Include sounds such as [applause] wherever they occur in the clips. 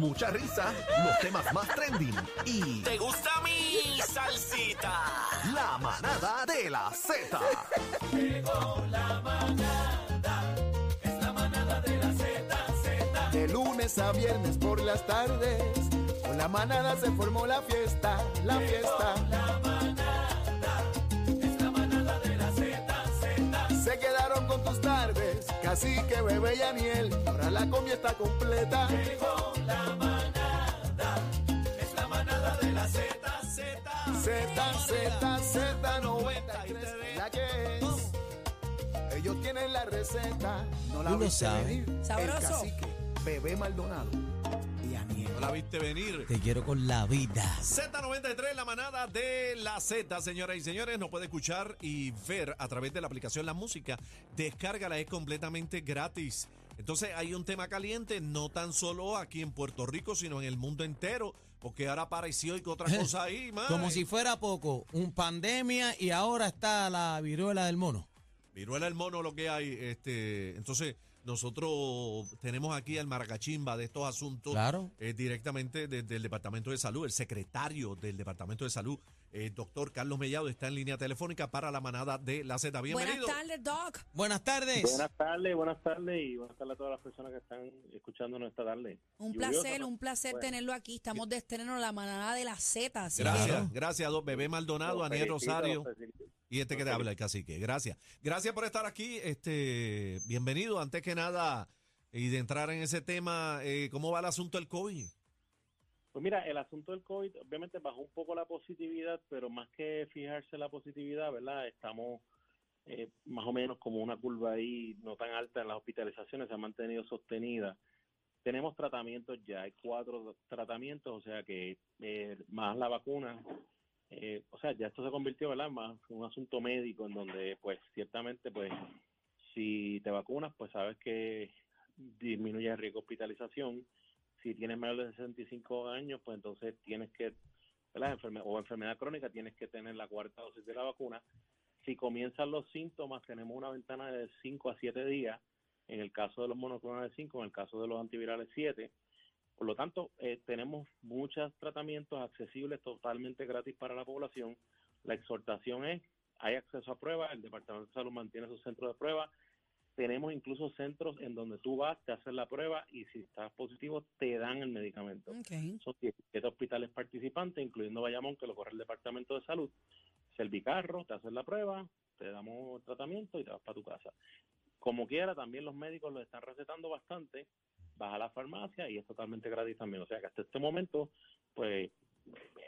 mucha risa, los temas más trending y ¿Te gusta mi salsita? la manada de la Z. De lunes a viernes por las tardes, con la manada se formó la fiesta, la fiesta. La tardes, cacique, bebé y ahora la comida está completa. Llegó la manada, es la manada de la Z, Z. Z, Z, Z, 93, la que es. Ellos tienen la receta, no la sabes. venir. El bebé Maldonado. No la viste venir. Te quiero con la vida. Z93, la manada de la Z, señoras y señores, nos puede escuchar y ver a través de la aplicación La Música. Descárgala, es completamente gratis. Entonces hay un tema caliente, no tan solo aquí en Puerto Rico, sino en el mundo entero, porque ahora apareció y otra [laughs] cosa ahí, man. Como si fuera poco, un pandemia y ahora está la viruela del mono. Viruela el mono lo que hay. Este, entonces, nosotros tenemos aquí al maracachimba de estos asuntos Claro. eh, directamente desde el Departamento de Salud. El secretario del Departamento de Salud, el doctor Carlos Mellado, está en línea telefónica para la manada de la Z. Bienvenido. Buenas tardes, Doc. Buenas tardes. Buenas tardes, buenas tardes y buenas tardes a todas las personas que están escuchándonos esta tarde. Un Lluviosa, placer, ¿no? un placer Bueno, tenerlo aquí. Estamos de estreno en la manada de la Z. Gracias, que- gracias, dos Bebé Maldonado, Aniel Rosario felicito. Y este que te habla, el cacique. Gracias. Gracias por estar aquí. Este, bienvenido. Antes que nada, y de entrar en ese tema, eh, ¿cómo va el asunto del COVID? Pues mira, el asunto del COVID obviamente bajó un poco la positividad, pero más que fijarse en la positividad, ¿verdad? Estamos eh, más o menos como una curva ahí no tan alta en las hospitalizaciones, se ha mantenido sostenida. Tenemos tratamientos ya, hay cuatro tratamientos, o sea que eh, más la vacuna, eh, o sea, ya esto se convirtió, ¿verdad? Más un asunto médico en donde, pues, ciertamente, pues, si te vacunas, pues sabes que disminuye el riesgo de hospitalización. Si tienes menos de 65 años, pues entonces tienes que, ¿verdad? Enferme- o enfermedad crónica, tienes que tener la cuarta dosis de la vacuna. Si comienzan los síntomas, tenemos una ventana de 5 a 7 días, en el caso de los monoclonales 5, en el caso de los antivirales 7. Por lo tanto, eh, tenemos muchos tratamientos accesibles totalmente gratis para la población. La exhortación es, hay acceso a pruebas, el Departamento de Salud mantiene sus centros de pruebas, tenemos incluso centros en donde tú vas, te haces la prueba y si estás positivo te dan el medicamento. Son 17 hospitales participantes, incluyendo Bayamón, que lo corre el Departamento de Salud. Servicarro, te haces la prueba, te damos el tratamiento y te vas para tu casa. Como quiera, también los médicos lo están recetando bastante, vas a la farmacia y es totalmente gratis también. O sea que hasta este momento, pues,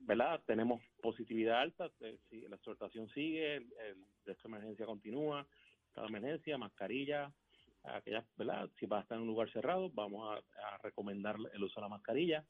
¿verdad? Tenemos positividad alta, eh, si la exhortación sigue, el, el de emergencia continúa, cada emergencia, mascarilla, aquellas, ¿verdad? Si vas a estar en un lugar cerrado, vamos a, recomendar el uso de la mascarilla.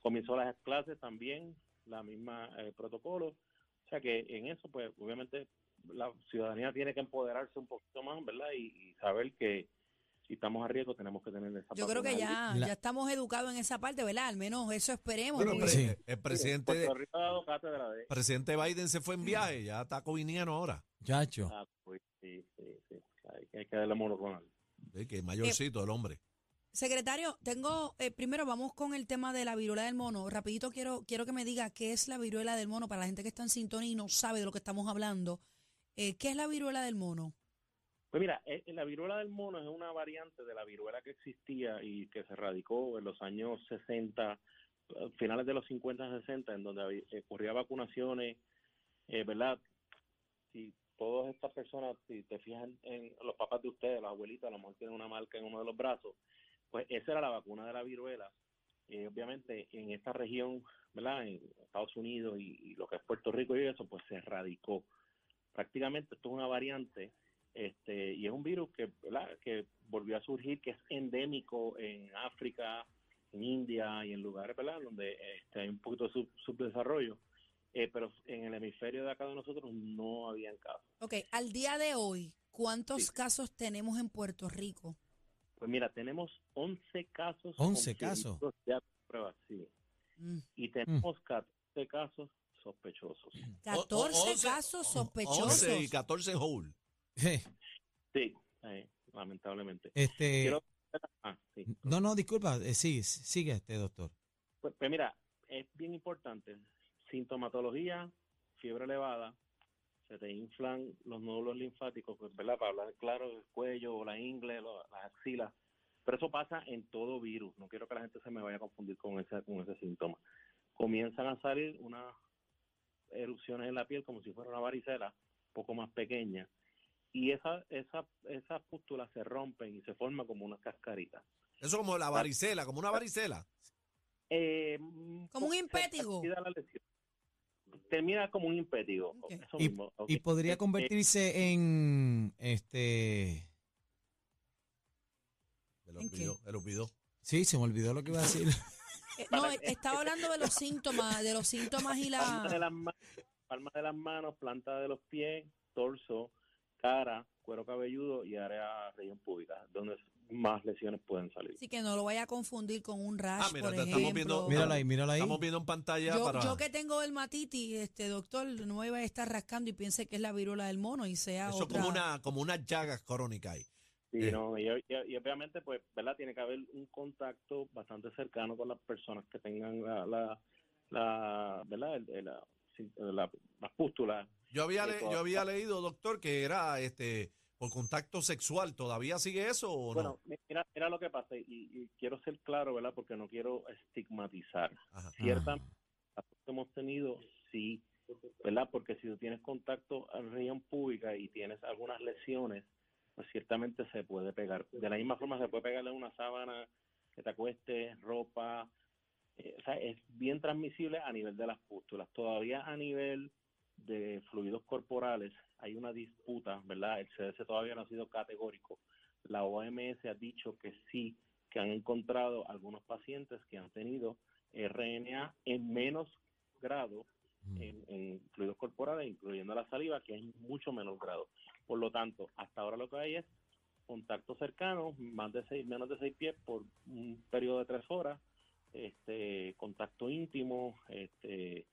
Comenzó las clases también, la misma eh, protocolo. O sea que en eso, pues, obviamente, la ciudadanía tiene que empoderarse un poquito más, ¿verdad? Y saber que si estamos a riesgo tenemos que tener esa Yo creo que ya, ya estamos educados en esa parte, ¿verdad? Al menos eso esperemos. Bueno, porque- pre- Sí. el presidente, Puerto Rico ha dado cátedra de... presidente Biden se fue en viaje, ya está coviniano ahora. Chacho. Ah, pues, sí, sí, sí. Hay, que- hay que darle monoclonal. Sí, que es mayorcito el hombre. Secretario, tengo, eh, primero vamos con el tema de la viruela del mono. Rapidito quiero, quiero que me diga qué es la viruela del mono para la gente que está en sintonía y no sabe de lo que estamos hablando. Eh, ¿Qué es la viruela del mono? Pues mira, eh, la viruela del mono es una variante de la viruela que existía y que se radicó en los años 60, eh, finales de los 50, 60, en donde eh, ocurría vacunaciones, eh, ¿verdad? Si todas estas personas, si te fijas en los papás de ustedes, los abuelitos, a lo mejor tienen una marca en uno de los brazos, pues esa era la vacuna de la viruela. Eh, obviamente en esta región, ¿verdad? En Estados Unidos y, y lo que es Puerto Rico y eso, pues se erradicó. Prácticamente esto es una variante este y es un virus que ¿verdad? que volvió a surgir que es endémico en África en India y en lugares ¿verdad? donde este, hay un poquito de sub- subdesarrollo eh, pero en el hemisferio de acá de nosotros no habían casos Ok, al día de hoy, ¿cuántos Sí. casos tenemos en Puerto Rico? pues mira tenemos 11 casos 11 confirmados casos. ya pruebas sí Mm, y tenemos 14 casos sospechosos 14 once- casos 11 sospechosos. y 14 whole. Sí eh, lamentablemente Este, Quiero Ah, sí. No, no, disculpa, eh, sí, sigue este doctor. Pues, pues mira, es bien importante. Sintomatología, fiebre elevada, se te inflan los nódulos linfáticos, pues, ¿verdad? Para hablar claro, el cuello o la ingle, lo- las axilas. Pero eso pasa en todo virus. No quiero que la gente se me vaya a confundir con ese, con ese síntoma. Comienzan a salir unas erupciones en la piel como si fuera una varicela, un poco más pequeña. Y esa, esa, esas pústulas se rompen y se forman como unas cascaritas. Eso como la varicela, como una varicela. Eh, Como un se impétigo. la. Termina como un impétigo. Ok. Eso Y, mismo, ok. y podría Eh, convertirse en este. Me lo olvidó, me lo olvidó. Sí, se me olvidó lo que iba a decir. Eh, no, estaba hablando de los síntomas, de los síntomas y palma de la... las manos, palma de las manos, planta de los pies, torso, cara, cuero cabelludo y área región pública, donde más lesiones pueden salir. Así que no lo vaya a confundir con un rash, Ah, mira, por ejemplo. estamos viendo- Mírala ahí, mírala ahí. Estamos viendo en pantalla Yo, para. yo que tengo dermatitis, este doctor, no me vaya a estar rascando y piense que es la viruela del mono y sea Eso otra. como una, como unas llagas crónicas ahí. Sí, Eh. no, y, y- y obviamente, pues, ¿verdad? Tiene que haber un contacto bastante cercano con las personas que tengan la, la, la ¿verdad? El- el- la, la- las pústulas. Yo había, le- yo había leído, doctor, que era este por contacto sexual. ¿Todavía sigue eso o no? Bueno, mira, mira lo que pasa, y, y quiero ser claro, ¿verdad? Porque no quiero estigmatizar. Ajá. Ciertamente, hemos tenido, sí, ¿verdad? Porque si tú tienes contacto en región pública y tienes algunas lesiones, pues ciertamente se puede pegar. De la misma forma se puede pegarle una sábana que te acueste, ropa, eh, o sea, es bien transmisible a nivel de las pústulas. Todavía a nivel de fluidos corporales hay una disputa, ¿verdad? El CDC todavía no ha sido categórico. La OMS ha dicho que sí, que han encontrado algunos pacientes que han tenido RNA en menos grado Mm. en, en fluidos corporales, incluyendo la saliva, que es mucho menos grado. Por lo tanto, hasta ahora lo que hay es contacto cercano, más de seis, menos de seis pies por un periodo de tres horas, este, contacto íntimo, este,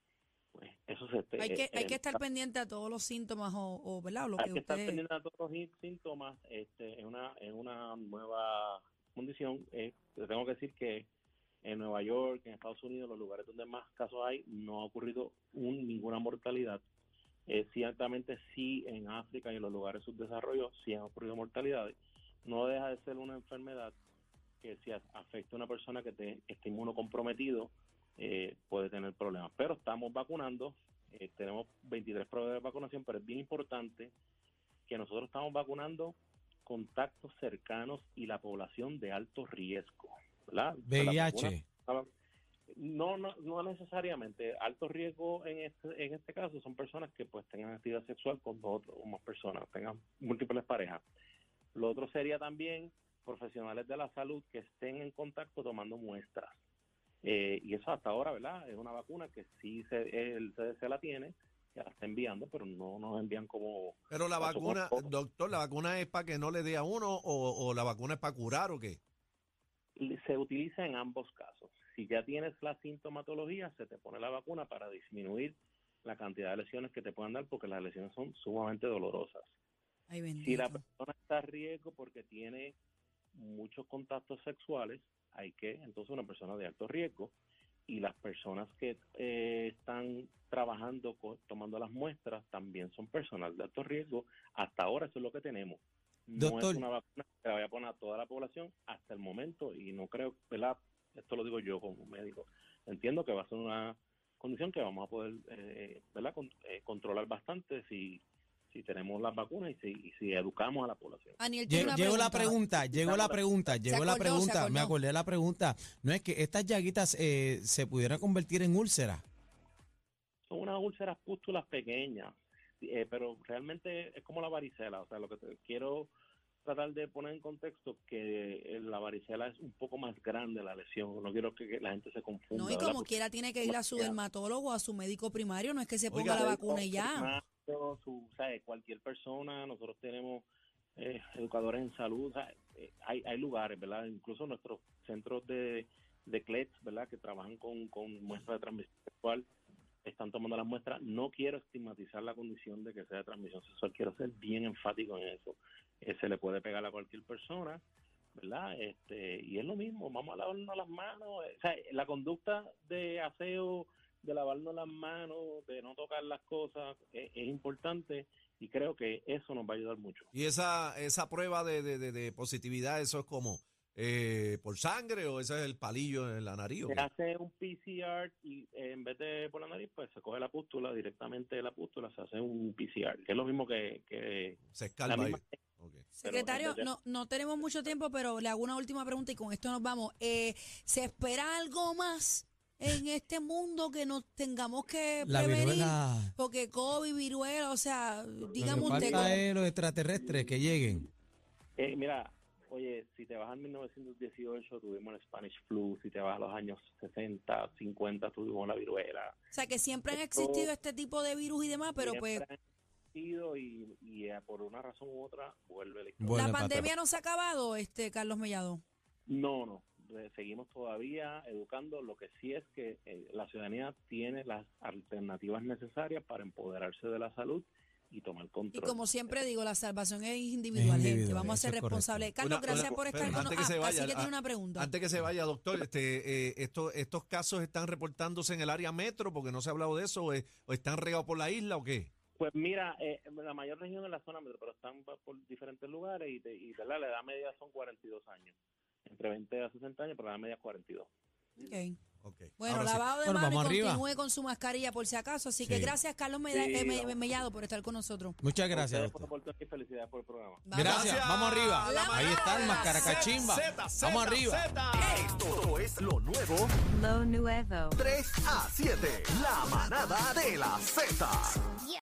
pues eso se Hay que, hay que estar pendiente a todos los síntomas o, o ¿verdad? O lo hay que que estar usted... pendiente a todos los sí- síntomas. Este, es una, es una nueva condición. Eh, te tengo que decir que en Nueva York, en Estados Unidos, los lugares donde más casos hay, no ha ocurrido un- ninguna mortalidad. Eh, ciertamente sí en África y en los lugares subdesarrollados sí han ocurrido mortalidades. No deja de ser una enfermedad que si afecta a una persona que, te, que esté inmunocomprometido, puede tener problemas. Pero estamos vacunando, eh, tenemos 23 proveedores de vacunación, pero es bien importante que nosotros estamos vacunando contactos cercanos y la población de alto riesgo. ¿verdad? VIH. no, no, no necesariamente. Alto riesgo en este, en este caso son personas que pues tengan actividad sexual con dos o más personas, tengan múltiples parejas. Lo otro sería también profesionales de la salud que estén en contacto tomando muestras. Eh, y eso hasta ahora, ¿verdad? Es una vacuna que sí se, el CDC la tiene, que la está enviando, pero no nos envían como... Pero la vacuna, doctor, ¿la vacuna es para que no le dé a uno o, o la vacuna es para curar o qué? Se utiliza en ambos casos. Si ya tienes la sintomatología, se te pone la vacuna para disminuir la cantidad de lesiones que te puedan dar, porque las lesiones son sumamente dolorosas. Ay, Si la persona está a riesgo porque tiene muchos contactos sexuales, hay que, entonces, una persona de alto riesgo. Y las personas que eh, están trabajando, tomando las muestras, también son personas de alto riesgo. Hasta ahora eso es lo que tenemos. No Doctor. es una vacuna que la vaya a poner a toda la población hasta el momento y no creo, ¿verdad? Esto lo digo yo como médico. Entiendo que va a ser una condición que vamos a poder, eh, ¿verdad? Con- eh, controlar bastante si si tenemos las vacunas y si, y si educamos a la población. Aniel, Llegó la pregunta. llegó la pregunta, llegó la acordó, pregunta, me acordé de la pregunta. No es que estas llaguitas eh, se pudieran convertir en úlceras. Son unas úlceras pústulas pequeñas, eh, pero realmente es como la varicela. O sea, lo que te quiero tratar de poner en contexto que eh, la varicela es un poco más grande la lesión. No quiero que, que la gente se confunda. No, y como quiera tiene que ir a su dermatólogo, a su médico primario, no es que se Oiga, ponga la médico, vacuna y ya. Su- ¿sabe? Cualquier persona, nosotros tenemos eh, educadores en salud. Eh, hay, hay lugares, ¿verdad? Incluso nuestros centros de, de CLETS, ¿verdad? Que trabajan con, con muestras de transmisión sexual, están tomando las muestras. No quiero estigmatizar la condición de que sea de transmisión sexual, quiero ser bien enfático en eso. Eh, se le puede pegar a cualquier persona ¿verdad? Este, y es lo mismo, vamos a lavarnos las manos. O sea, la conducta de aseo, de lavarnos las manos, de no tocar las cosas, es, es importante y creo que eso nos va a ayudar mucho. Y esa, esa prueba de, de, de- de positividad, ¿eso es como eh, por sangre o ese es el palillo en la nariz? Se hace un PCR y eh, en vez de por la nariz, pues se coge la pústula, directamente de la pústula se hace un PCR, que es lo mismo que, que Se escalva ahí. Secretario, Pero- no, no tenemos mucho tiempo, pero le hago una última pregunta y con esto nos vamos. Eh, ¿Se espera algo más en este mundo que nos tengamos que La prevenir? viruela. Porque COVID, viruela, o sea, que usted. es los extraterrestres que lleguen. Eh, mira, oye, si te vas al 1918 tuvimos el Spanish flu, si te vas a los años 60, 50 tuvimos la viruela. O sea, que siempre han existido este tipo de virus y demás, pero pues Siempre han existido y, y, eh, por una razón u otra vuelve la la pandemia no se ha acabado, este Carlos Mellado. No, no. Seguimos todavía educando. Lo que sí es que eh, la ciudadanía tiene las alternativas necesarias para empoderarse de la salud y tomar Y control. como siempre digo, la salvación es individual, Es gente. Vamos a ser responsables. Carlos, Una- gracias una- por estar con antes nosotros. que se Ah, vaya, así que tiene ah, una pregunta. Antes que se vaya, doctor, este, eh, estos, ¿estos casos están reportándose en el área metro porque no se ha hablado de eso o, es- o están regados por la isla o qué? Pues mira, eh, la mayor región es la zona metro, pero están por diferentes lugares y, te- y ¿verdad? la edad media son 42 años. Entre 20 a 60 años, pero la media es 42. Ok. Ok. Bueno, Ahora sí. lavado de Bueno, manos y vamos arriba. continúe con su mascarilla por si acaso. Así que Sí. gracias, Carlos Meda- Sí, eh, Me-. Mellado, por estar con nosotros. Muchas gracias, y felicidades por el programa. Vamos. Gracias, vamos arriba. La Ahí está el mascaracachimba. Vamos arriba. Esto es lo nuevo Lo nuevo. 3 a 7. La manada de la Z.